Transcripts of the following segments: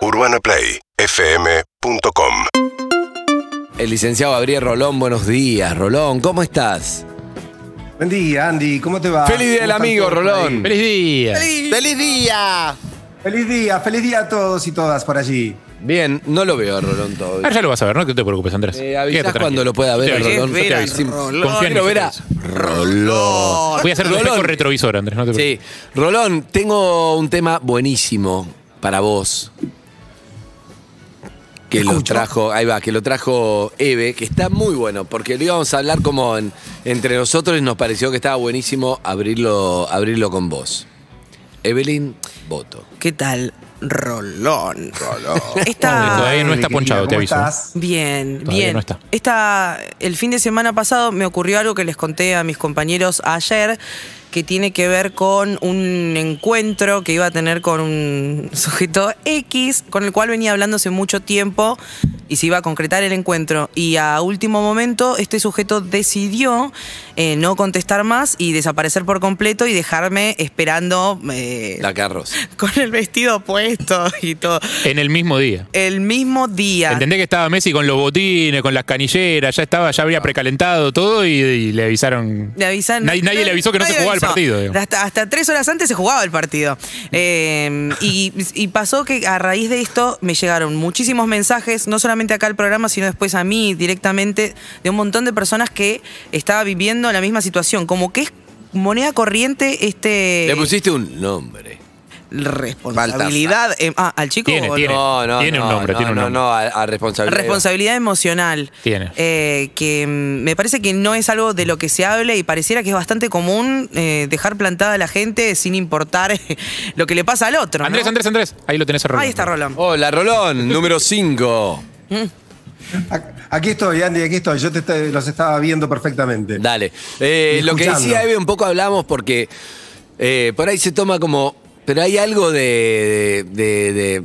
UrbanaPlayFM.com El licenciado Gabriel Rolón, buenos días. Rolón, ¿cómo estás? Buen día, Andy, ¿cómo te va? Feliz día del ¿Cómo están amigo, Rolón. ¡Feliz día! ¡Feliz día! Feliz día, feliz día a todos y todas por allí. Bien, no lo veo a Rolón todavía. Ahora ya lo vas a ver, no te preocupes, Andrés. Eh, avisás cuando lo pueda ver a. Rolón. Yo te Espera, aviso. sí, Confía en Quiero mí, ver a. Rolón. Voy a hacer un Rolón. espejo retrovisor, Andrés, no te preocupes. Sí, Rolón, tengo un tema buenísimo para vos. Que lo trajo, ahí va, que lo trajo Eve, que está muy bueno, porque lo íbamos a hablar como en- entre nosotros y nos pareció que estaba buenísimo abrirlo, abrirlo con vos. Evelyn, voto. ¿Qué tal? Rolón. Todavía Esta... no está ponchado, te ¿cómo aviso. estás? Bien, Todavía bien. no está. Esta, el fin de semana pasado me ocurrió algo que les conté a mis compañeros ayer, que tiene que ver con un encuentro que iba a tener con un sujeto X, con el cual venía hablando hace mucho tiempo y se iba a concretar el encuentro. Y a último momento este sujeto decidió eh, no contestar más y desaparecer por completo y dejarme esperando eh, La carroza. con el vestido puesto y todo. En el mismo día. El mismo día. Entendé que estaba Messi con los botines, con las canilleras, ya estaba, ya había precalentado todo y, y le avisaron. Le avisaron- Nadie, nadie le avisó que no se jugaba el avisó. Partido. digamos. Hasta, hasta tres horas antes se jugaba el partido. Eh, y, y pasó que a raíz de esto me llegaron muchísimos mensajes, no solamente acá al programa, sino después a mí directamente, de un montón de personas que estaba viviendo la misma situación. Como que es moneda corriente este. Le pusiste un nombre. Responsabilidad. eh, ah, al chico. Tiene, o tiene. No, no, Tiene un no, nombre, no, tiene un no, nombre. No, a, a responsabilidad. Responsabilidad emocional. Tiene. Eh, que mm, me parece que no es algo de lo que se hable y pareciera que es bastante común eh, dejar plantada a la gente sin importar lo que le pasa al otro. ¿no? Andrés, Andrés, Andrés. Ahí lo tenés a Rolón. Ahí está Rolón. Hola, Rolón, número 5. Ac- Aquí estoy, Andy, aquí estoy. Yo te los estaba viendo perfectamente. Dale. Eh, lo que decía Eve, un poco hablamos porque eh, por ahí se toma como. Pero hay algo de. de- de- de-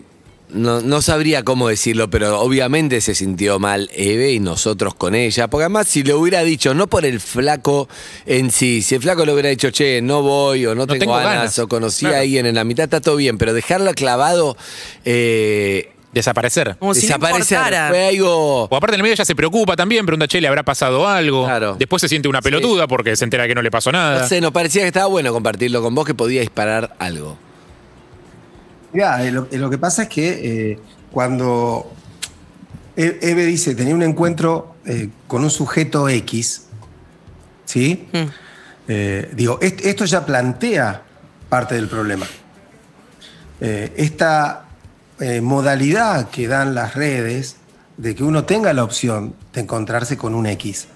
no, no sabría cómo decirlo, pero obviamente se sintió mal Eve y nosotros con ella. Porque además, si le hubiera dicho, no por el flaco en sí, si el flaco le hubiera dicho, che, no voy o no, tengo, tengo ganas, ganas. o conocí Claro. a alguien en la mitad, está todo bien, pero dejarlo clavado. eh, Desaparecer. Como si desaparecer. Fue algo. O aparte en el medio ya se preocupa también, pregunta, che, ¿le habrá pasado algo? Claro. Después se siente una pelotuda porque se entera que no le pasó nada. No sé, nos parecía que estaba bueno compartirlo con vos, que podía disparar algo. Mirá, eh, lo, eh, lo que pasa es que eh, cuando E- Eve dice, tenía un encuentro eh, con un sujeto X, ¿sí? Mm. Eh, digo, est- esto ya plantea parte del problema. Esta modalidad que dan las redes de que uno tenga la opción de encontrarse con un X.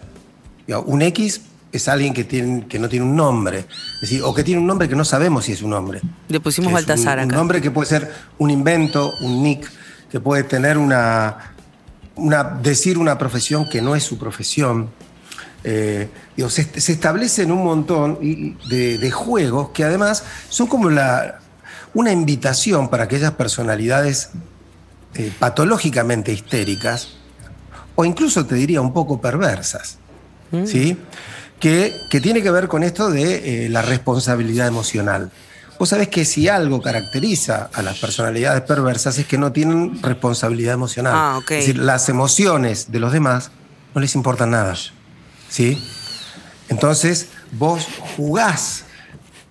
Digo, un X es alguien que, tiene, que no tiene un nombre, es decir, o que tiene un nombre que no sabemos si es un nombre. Le pusimos Que Baltasar un, un acá. nombre que puede ser un invento, un nick, que puede tener una, una decir una profesión que no es su profesión. Eh, digo, se, se establecen un montón de, de juegos que además son como la, una invitación para aquellas personalidades eh, patológicamente histéricas o incluso te diría un poco perversas, ¿sí? Que, que tiene que ver con esto de eh, la responsabilidad emocional. Vos sabés que si algo caracteriza a las personalidades perversas es que no tienen responsabilidad emocional. Ah, ok. Es decir, las emociones de los demás no les importan nada. ¿Sí? Entonces, vos jugás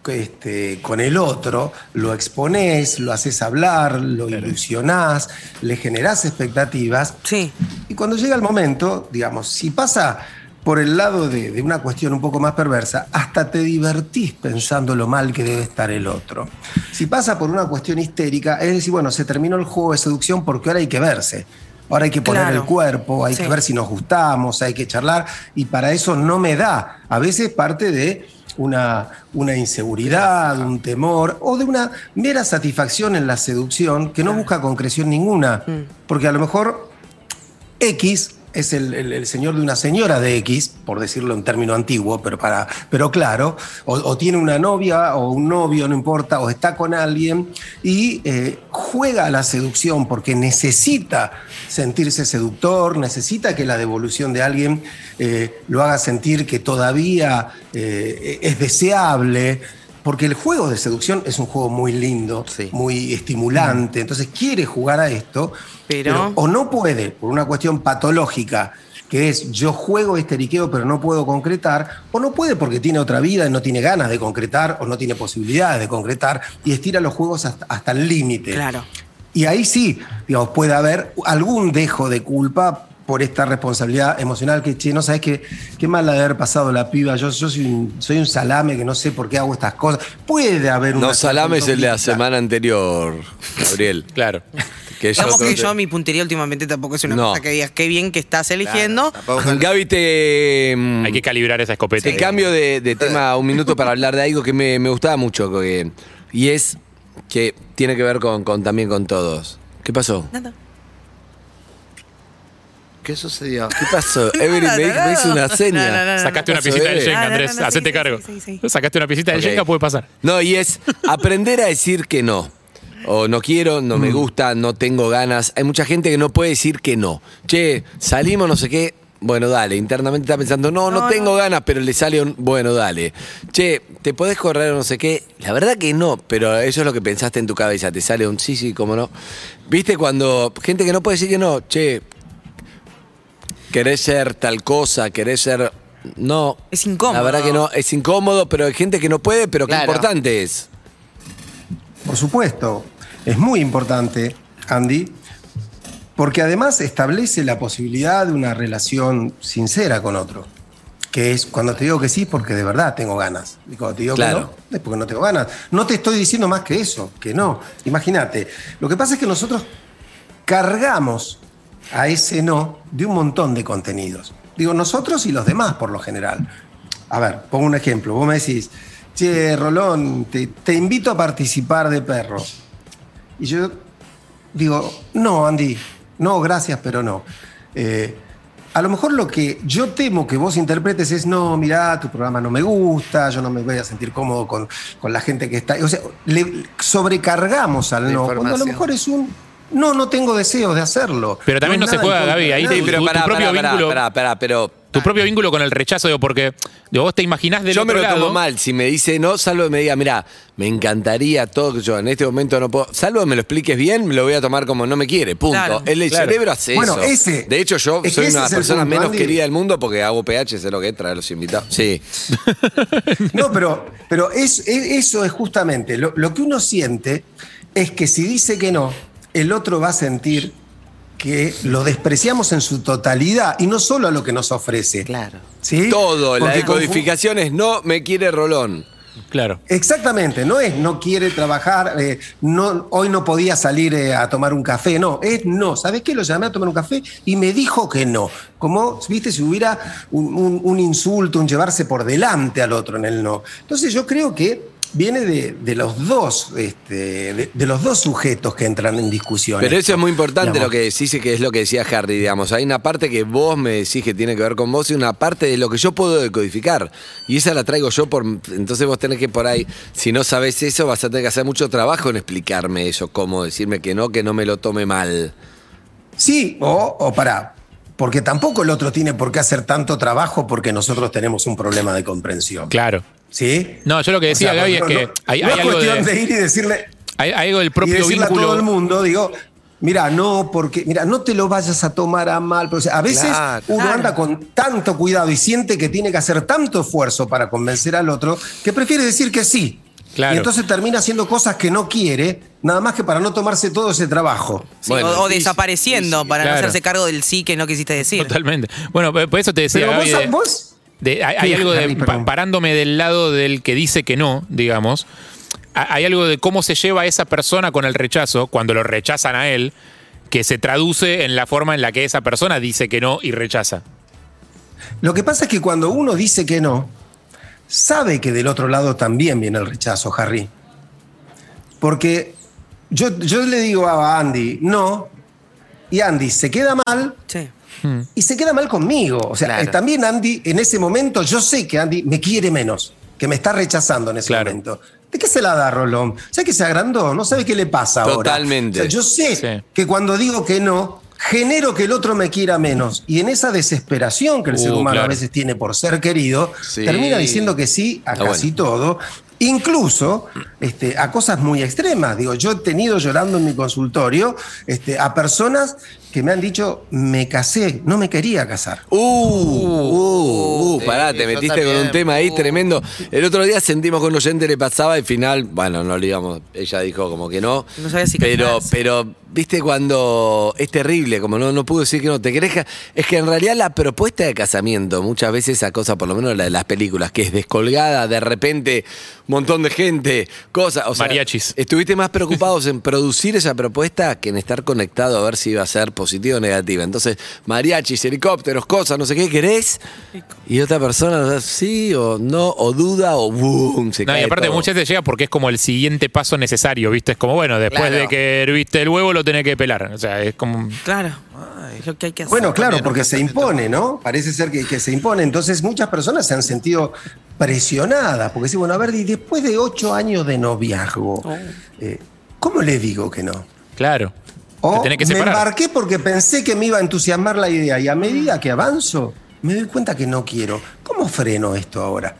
este, con el otro, lo exponés, lo haces hablar, lo ilusionás, le generás expectativas. Sí. Y cuando llega el momento, digamos, si pasa por el lado de, de una cuestión un poco más perversa, hasta te divertís pensando lo mal que debe estar el otro. Si pasa por una cuestión histérica, es decir, bueno, se terminó el juego de seducción porque ahora hay que verse. Ahora hay que poner Claro. el cuerpo, hay Sí. que ver si nos gustamos, hay que charlar, y para eso no me da. A veces parte de una, una inseguridad, un temor, o de una mera satisfacción en la seducción que no busca concreción ninguna. Porque a lo mejor X es el, el- señor de una señora de X, por decirlo en término antiguo, pero, para, pero claro, o, o tiene una novia o un novio, no importa, o está con alguien y eh, juega a la seducción porque necesita sentirse seductor, necesita que la devolución de alguien eh, lo haga sentir que todavía eh, es deseable. Porque el juego de seducción es un juego muy lindo, Sí. muy estimulante, entonces quiere jugar a esto, Pero- o no puede, por una cuestión patológica, que es yo juego este eriqueo pero no puedo concretar, o no puede porque tiene otra vida y no tiene ganas de concretar, o no tiene posibilidades de concretar, y estira los juegos hasta, hasta el límite. Claro. Y ahí sí, digamos, puede haber algún dejo de culpa por esta responsabilidad emocional que, che, no sabes qué, qué mal la de haber pasado la piba, yo, yo soy, un, soy un salame que no sé por qué hago estas cosas. Puede haber una... No, salame es el de la semana anterior, Gabriel. Claro. Que yo Digamos que yo mi puntería últimamente tampoco es una No. cosa que digas qué bien que estás eligiendo. Gaby, te. mm, Hay que calibrar esa escopeta. Te cambio de, de tema un minuto para hablar de algo que me, me gustaba mucho. que- y es que tiene que ver con, con- también con todos. ¿Qué pasó? Nada. ¿Qué sucedió? ¿Qué pasó? Evelyn me, dijo- me hizo una seña. No, no, no, no. Sacaste una pasó, piecita del Eve? Jenga, No, no, Andrés. no, Hacete cargo. Sacaste una piecita del Ok. Jenga, puede pasar. No, y es aprender a decir que no. O no quiero, no Mm. me gusta, no tengo ganas. Hay mucha gente que no puede decir que no. Che, salimos, no sé qué. Bueno, dale. Internamente está pensando, no, no, No, tengo no. ganas, pero le sale un. Bueno, dale. Che, ¿te podés correr o no sé qué? La verdad que no, pero eso es lo que pensaste en tu cabeza. Te sale un sí, sí, cómo no. ¿Viste cuando gente que no puede decir que no? Che, querés ser tal cosa, querés ser. No. Es incómodo. La verdad que no, es incómodo, pero hay gente que no puede, pero qué Claro. importante es. Por supuesto, es muy importante, Andy, porque además establece la posibilidad de una relación sincera con otro. Que es cuando te digo que sí, porque de verdad tengo ganas. Y cuando te digo Claro. que no, es porque no tengo ganas. No te estoy diciendo más que eso, que no. Imagínate. Lo que pasa es que nosotros cargamos a ese no de un montón de contenidos. Digo, nosotros y los demás por lo general. A ver, pongo un ejemplo. Vos me decís, che, Rolón, te, te invito a participar de perro. Y yo digo, no, Andy, no, gracias, pero no. Eh, a lo mejor lo que yo temo que vos interpretes es, no, mirá, tu programa no me gusta, yo no me voy a sentir cómodo con, con la gente que está. O sea, le sobrecargamos al no, cuando a lo mejor es un, no, no tengo deseos de hacerlo. Pero también no se juega, Gaby, de ahí Sí, pero tu- tu pará, propio pará, pará, vínculo- pará, pará, pero Tu propio vínculo con el rechazo, digo, porque digo, vos te imaginás del yo me lo lado. tomo mal. Si me dice no, salvo que me diga, mira, me encantaría todo que yo en este momento no puedo. Salvo que me lo expliques bien, me lo voy a tomar como no me quiere. Punto. Claro. el Claro. cerebro hace Bueno, eso. ese- de hecho, yo es soy una de las personas menos Andy. queridas del mundo porque hago PH, sé lo que es traer a los invitados. Sí. No, pero, pero es, es- eso es justamente lo, lo que uno siente es que si dice que no, el otro va a sentir que lo despreciamos en su totalidad y no solo a lo que nos ofrece. Claro. ¿sí? Todo, la Porque decodificación es no me quiere Rolón. Claro. Exactamente, no es no quiere trabajar, eh, no, hoy no podía salir eh, a tomar un café, no, es no. ¿Sabes qué? Lo llamé a tomar un café y me dijo que no. Como, viste, si hubiera un, un- un insulto, un llevarse por delante al otro en el no. Entonces yo creo que viene de, de los dos, este, de, de los dos sujetos que entran en discusión. Pero eso es muy importante Digamos. lo que decís, y que es lo que decía Harry, digamos. Hay una parte que vos me decís que tiene que ver con vos y una parte de lo que yo puedo decodificar. Y esa la traigo yo por. Entonces vos tenés que por ahí, si no sabes eso, vas a tener que hacer mucho trabajo en explicarme eso, cómo decirme que no, que no me lo tome mal. Sí, o, o para. Porque tampoco el otro tiene por qué hacer tanto trabajo porque nosotros tenemos un problema de comprensión. Claro. ¿Sí? No, yo lo que decía, O sea, Gaby, no- es que no- hay, no hay es algo cuestión de, de ir y decirle, hay, hay algo del y propio decirle vínculo. a todo el mundo, digo, mira, no, porque, mira, no te lo vayas a tomar a mal. Pero, o sea, a veces Claro. uno Claro. anda con tanto cuidado y siente que tiene que hacer tanto esfuerzo para convencer al otro que prefiere decir que sí. Claro. Y entonces termina haciendo cosas que no quiere, nada más que para no tomarse todo ese trabajo. Sí, Bueno, o, o sí, desapareciendo sí, sí. para no hacerse cargo del sí que no quisiste decir. Totalmente. Bueno, por por eso te decía, Pero Gaby, vos, de- vos- de- hay, algo de parándome del lado del que dice que no, digamos. ha- Hay algo de cómo se lleva esa persona con el rechazo cuando lo rechazan a él, que se traduce en la forma en la que esa persona dice que no y rechaza. Lo que pasa es que cuando uno dice que no, sabe que del otro lado también viene el rechazo, Harry. Porque yo, yo le digo a Andy, no, y Andy se queda mal Sí. Y se queda mal conmigo. O sea, Claro. eh, también Andy, en ese momento, yo sé que Andy me quiere menos, que me está rechazando en ese Claro. momento. ¿De qué se la da, Rolón? ¿Sabe que se agrandó? ¿No sabe qué le pasa ahora? Totalmente. O sea, yo sé Sí. que cuando digo que no, genero que el otro me quiera menos. Y en esa desesperación que el Uh, ser humano claro. a veces tiene por ser querido, Sí. termina diciendo que sí a Está casi todo. incluso este, a cosas muy extremas. Digo, yo he tenido llorando en mi consultorio este, a personas que me han dicho, me casé, no me quería casar. Uh, uh, uh, Sí, pará, te metiste con también. un tema ahí Uh. tremendo. El otro día sentimos con un oyente le pasaba al final, bueno, no le digamos, ella dijo como que no. No sabía si pero, casarse. pero, viste, cuando es terrible, como no, no pudo decir que no te querés. Es que en realidad la propuesta de casamiento, muchas veces esa cosa, por lo menos la de las películas, que es descolgada, de repente, un montón de gente, cosas. O sea, Mariachis. Estuviste más preocupados en producir esa propuesta que en estar conectado a ver si iba a ser positiva o negativa. Entonces, mariachis, helicópteros, cosas, no sé qué querés. Y otra persona, sí o no, o duda, o boom, se No, y cae aparte todo. muchas veces llega porque es como el siguiente paso necesario, ¿viste? Es como, bueno, después Claro. de que herviste el huevo lo tenés que pelar. O sea, es como... Claro. Es lo que hay que hacer. Bueno, claro, porque se impone, ¿no? Parece ser que, que se impone. Entonces muchas personas se han sentido presionadas, porque dicen, bueno, a ver, y después de ocho años de noviazgo, eh, ¿cómo le digo que no? Claro. O te tenés que me embarqué porque pensé que me iba a entusiasmar la idea y a medida que avanzo me doy cuenta que no quiero. ¿Cómo freno esto ahora?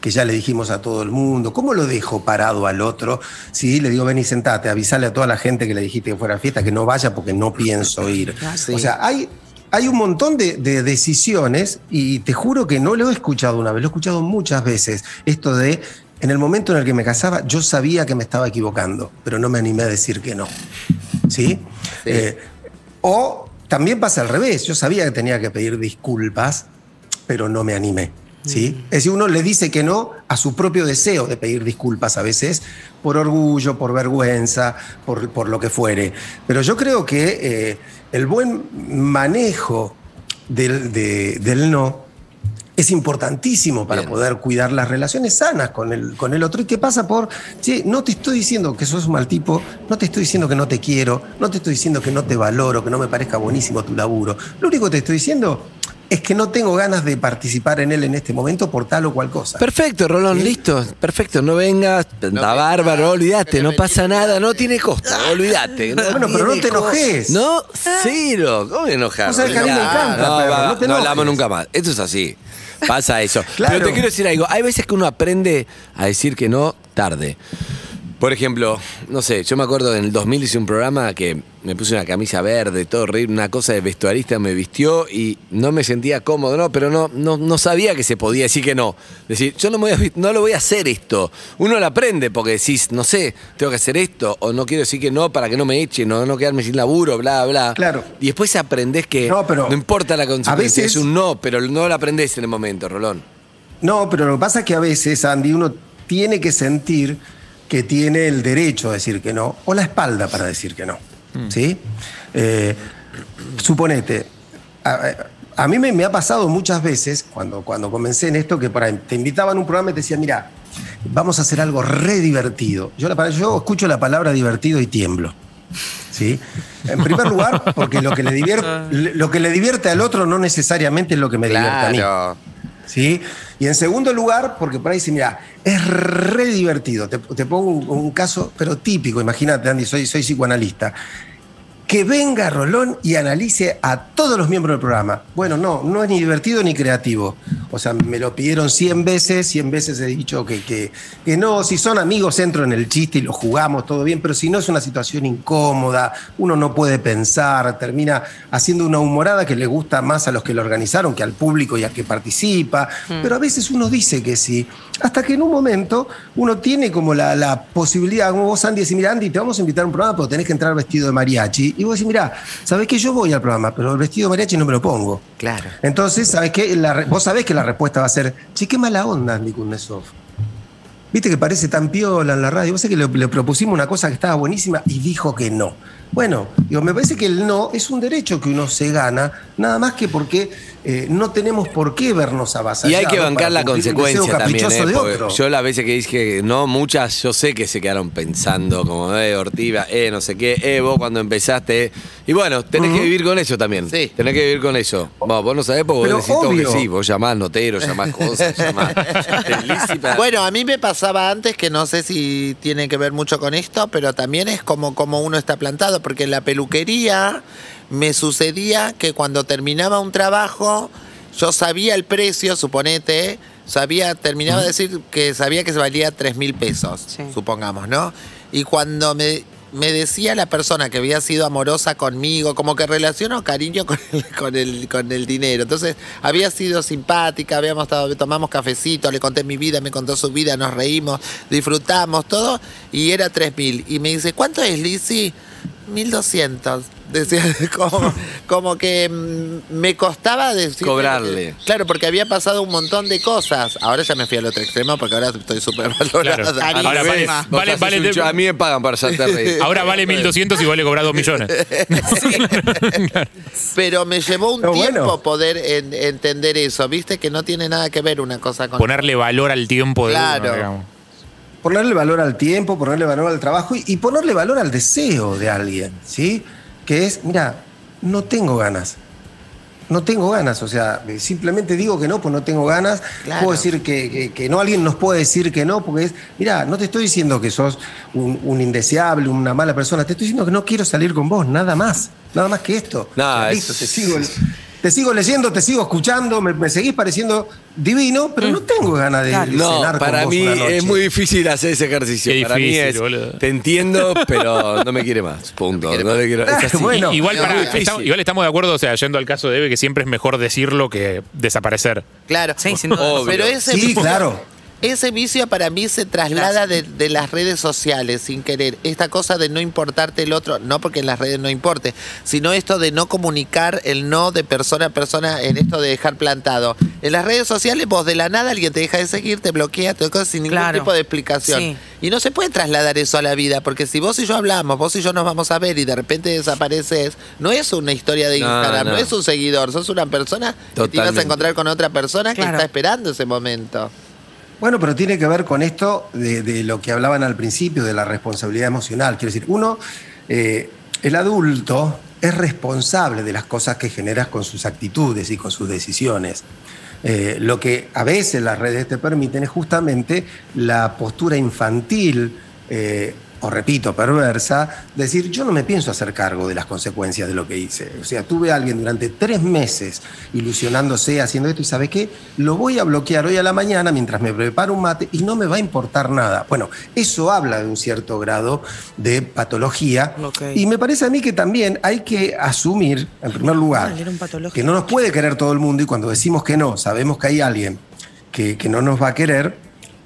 Que ya le dijimos a todo el mundo. ¿Cómo lo dejo parado al otro? Sí, le digo, ven y sentate, avisale a toda la gente que le dijiste que fuera a fiesta que no vaya porque no pienso ir. sí. O sea, hay, hay un montón de, de decisiones y te juro que no lo he escuchado una vez, lo he escuchado muchas veces. Esto de, en el momento en el que me casaba, yo sabía que me estaba equivocando, pero no me animé a decir que no. ¿Sí? Eh, o también pasa al revés, yo sabía que tenía que pedir disculpas, pero no me animé. ¿Sí? Es decir, uno le dice que no a su propio deseo de pedir disculpas a veces, por orgullo, por vergüenza, por, por lo que fuere. Pero yo creo que eh, el buen manejo del, de- del no es importantísimo para Bien. poder cuidar las relaciones sanas con el, con el otro. ¿Y qué pasa por, che, no te estoy diciendo que sos un mal tipo, no te estoy diciendo que no te quiero, no te estoy diciendo que no te valoro, que no me parezca buenísimo tu laburo. Lo único que te estoy diciendo es que no tengo ganas de participar en él en este momento por tal o cual cosa. Perfecto, Rolón, ¿Sí? listo. Perfecto, no vengas, está vengas, bárbaro, olvídate, que no pasa nada, no tiene costo, olvídate. Bueno, pero no te enojes. No, cero, ¿cómo enojar? Vos sabés que a mí me encanta, no, perro, va, no te no hablamos enojes. nunca más. Esto es así. Pasa eso. Claro. Pero te quiero decir algo. Hay veces que uno aprende a decir que no tarde. Por ejemplo, no sé, yo me acuerdo en el 2000 hice un programa que me puse una camisa verde, todo horrible, una cosa de vestuarista me vistió y no me sentía cómodo, no, pero no, no, no sabía que se podía decir que no. Decir, yo no, me voy a, vi- no lo voy a hacer esto. Uno lo aprende porque decís, no sé, tengo que hacer esto, o no quiero decir que no para que no me echen, o no quedarme sin laburo, bla, bla. Claro. Y después aprendés que No, pero importa la consecuencia, veces- es un no, pero no lo aprendés en el momento, Rolón. No, pero lo que pasa es que a veces, Andy, uno tiene que sentir que tiene el derecho a decir que no, o la espalda para decir que no. ¿Sí? Eh, suponete, a, a mí me, me ha pasado muchas veces, cuando, cuando comencé en esto, que por ahí te invitaban a un programa y te decían, mira, vamos a hacer algo re divertido. Yo, la- yo escucho la palabra divertido y tiemblo. ¿Sí? En primer lugar, porque lo que, le divierte, lo que le divierte al otro no necesariamente es lo que me divierte a mí. ¿Sí? Y en segundo lugar, porque por ahí dice, mira, es re divertido. Te, te pongo un, un caso, pero típico, imagínate, Andy, soy, soy psicoanalista. Que venga Rolón y analice a todos los miembros del programa. Bueno, no, no es ni divertido ni creativo. O sea, me lo pidieron 100 veces, 100 veces he dicho que, que, que no, si son amigos entro en el chiste y lo jugamos, todo bien, pero si no es una situación incómoda, uno no puede pensar, termina haciendo una humorada que le gusta más a los que lo organizaron que al público y al que participa, pero a veces uno dice que sí, hasta que en un momento uno tiene como la, la posibilidad, como vos Andy, decís, mira Andy, te vamos a invitar a un programa, pero tenés que entrar vestido de mariachi, y vos decís, mira, sabés que yo voy al programa, pero el vestido de mariachi no me lo pongo. Claro. Entonces, ¿sabes qué? La vos sabés que la respuesta va a ser, che, qué mala onda, Andy Kuznetsov. Viste que parece tan piola en la radio. Vos sabés que le, le propusimos una cosa que estaba buenísima y dijo que no. Bueno, digo, me parece que el no es un derecho que uno se gana, nada más que porque eh, no tenemos por qué vernos avasallados. Y hay que bancar la consecuencia también, ¿eh? de Porque otro. yo las veces que dije no, muchas, yo sé que se quedaron pensando como, eh, Ortiva, eh, no sé qué, eh, vos cuando empezaste. eh. Y bueno, tenés que vivir con eso también. Sí. Tenés que vivir con eso. Vos, vos no sabés porque Pero vos decís todo que sí. Vos llamás notero, llamás cosas, llamás. Bueno, a mí me pasaba antes que no sé si tiene que ver mucho con esto, pero también es como, como uno está plantado, porque en la peluquería me sucedía que cuando terminaba un trabajo, yo sabía el precio, suponete, sabía, terminaba de decir que sabía que se valía 3 mil pesos, Sí. supongamos, ¿no? Y cuando me, me decía la persona que había sido amorosa conmigo, como que relaciono cariño con el, con el, con el dinero. Entonces, había sido simpática, habíamos estado, tomamos cafecito, le conté mi vida, me contó su vida, nos reímos, disfrutamos, todo, y era 3 mil. Y me dice, ¿cuánto es, Lizzy? 1200. Decía, como, como que mm, me costaba decir. Cobrarle. Claro, porque había pasado un montón de cosas. Ahora ya me fui al otro extremo porque ahora estoy súper valorada. Claro. Ahora vale, vale, a mí me pagan para reír. ahora vale 1200 y vale cobrar 2 millones. Pero me llevó un Pero tiempo bueno. poder en- entender eso, ¿viste? Que no tiene nada que ver una cosa con. Ponerle valor al tiempo de Claro. uno. Ponerle valor al tiempo, ponerle valor al trabajo y, y ponerle valor al deseo de alguien, ¿sí? Que es, mira, no tengo ganas. No tengo ganas, o sea, eh, simplemente digo que no, pues no tengo ganas. Claro. Puedo decir que, que- que no, alguien nos puede decir que no, porque es, mira, no te estoy diciendo que sos un, un indeseable, una mala persona, te estoy diciendo que no quiero salir con vos, nada más, nada más que esto. No, O sea, es- listo, te sigo, te sigo leyendo, te sigo escuchando, me, me seguís pareciendo divino, pero no tengo ganas de, Claro. No, cenar con para vos mí una noche. es muy difícil hacer ese ejercicio. Qué para mí es, boludo. te entiendo, pero no me quiere más. Punto. No quiero- es. Bueno. Igual, no, estamos, igual estamos de acuerdo, o sea, yendo al caso de Eve, que siempre es mejor decirlo que desaparecer. Claro. Sí, sin duda. Obvio. Pero ese Sí, claro. Ese vicio para mí se traslada de, de las redes sociales sin querer. Esta cosa de no importarte el otro, no porque en las redes no importe, sino esto de no comunicar el no de persona a persona en esto de dejar plantado. En las redes sociales vos de la nada alguien te deja de seguir, te bloquea, te cosas sin ningún Claro. tipo de explicación. Sí. Y no se puede trasladar eso a la vida, porque si vos y yo hablamos, vos y yo nos vamos a ver y de repente desapareces, no es una historia de Instagram, no, no. es un seguidor, sos una persona que te ibas a encontrar con otra persona que está esperando ese momento. Bueno, pero tiene que ver con esto de, lo que hablaban al principio, de la responsabilidad emocional. Quiero decir, uno, eh, el adulto es responsable de las cosas que generas con sus actitudes y con sus decisiones. Eh, lo que a veces las redes te permiten es justamente la postura infantil, eh, o repito, perversa, decir, yo no me pienso hacer cargo de las consecuencias de lo que hice. O sea, tuve a alguien durante tres meses ilusionándose, haciendo esto, y ¿sabe qué? Lo voy a bloquear hoy a la mañana mientras me preparo un mate y no me va a importar nada. Bueno, eso habla de un cierto grado de patología. Y me parece a mí que también hay que asumir, en primer lugar, Ah, que no nos puede querer todo el mundo y cuando decimos que no, sabemos que hay alguien que, que no nos va a querer,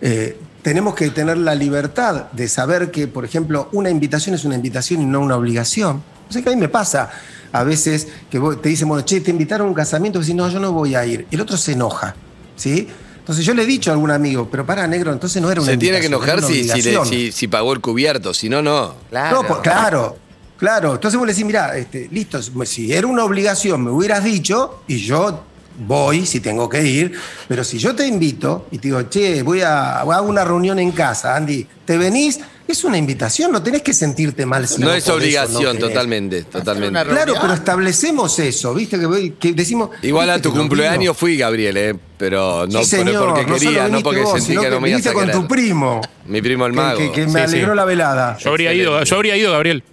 eh, tenemos que tener la libertad de saber que, por ejemplo, una invitación es una invitación y no una obligación. O sea que a mí me pasa a veces que te dicen, bueno, che, te invitaron a un casamiento, y decís, no, yo no voy a ir. El otro se enoja, ¿sí? Entonces yo le he dicho a algún amigo, pero para, negro, entonces no era una Se tiene que enojar si, si, le- obligación". si- si pagó el cubierto, si no, no. Claro. No, pues, claro, claro. Entonces vos le decís, mira, este, listo, si era una obligación, me hubieras dicho y yo voy si tengo que ir, pero si yo te invito y te digo, che, voy a, hago una reunión en casa, Andy, ¿te venís? Es una invitación, no tenés que sentirte mal si No vos es no obligación, totalmente, totalmente. Claro, pero establecemos eso, ¿viste? Que, decimos. Igual a ¿viste tu no cumpleaños fui, Gabriel, eh, pero no Sí, señor, porque no quería, no porque vos, sentí sino que no me ibas a con querer. tu primo. Mi primo el que- mago. Que, que me Sí, alegró sí. la velada. Yo habría ido, yo habría ido, Gabriel.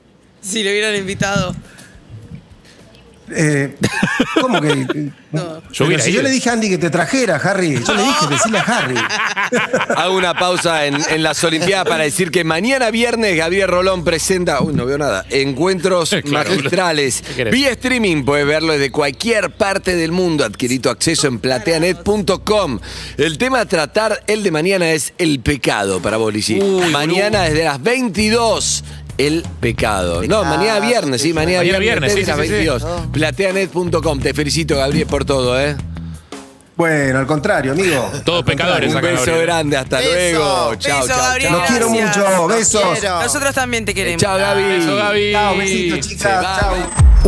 Si le hubieran invitado. Eh, ¿Cómo que? No. Yo si yo le dije a Andy que te trajera, Harry. Yo le dije, decirle a Harry. Hago una pausa en, en las Olimpiadas para decir que mañana viernes Gabriel Rolón presenta, uy, no veo nada, encuentros Claro, magistrales. Vía streaming, puedes verlo desde cualquier parte del mundo. Adquirí tu acceso en plateanet.com. El tema a tratar, el de mañana, es el pecado para. Uy, Mañana desde las 22. El pecado. No, mañana viernes, sí, mañana, Mañana viernes, sí, sí, sí, sí. 22. Plateanet.com. Te felicito, Gabriel, por todo, ¿eh? Bueno, al contrario, amigo. Todos pecadores Un acá, beso Gabriel. grande, hasta Beso. luego. Chao, Beso, chao, Gabriel, chao. Los quiero Gracias. mucho. Besos. quiero. Nosotros también te queremos. Chao, Gaby. Beso, Gaby. Chao, besitos, Se chicas. va. Chao.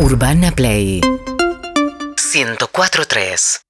Urbana Play 104.3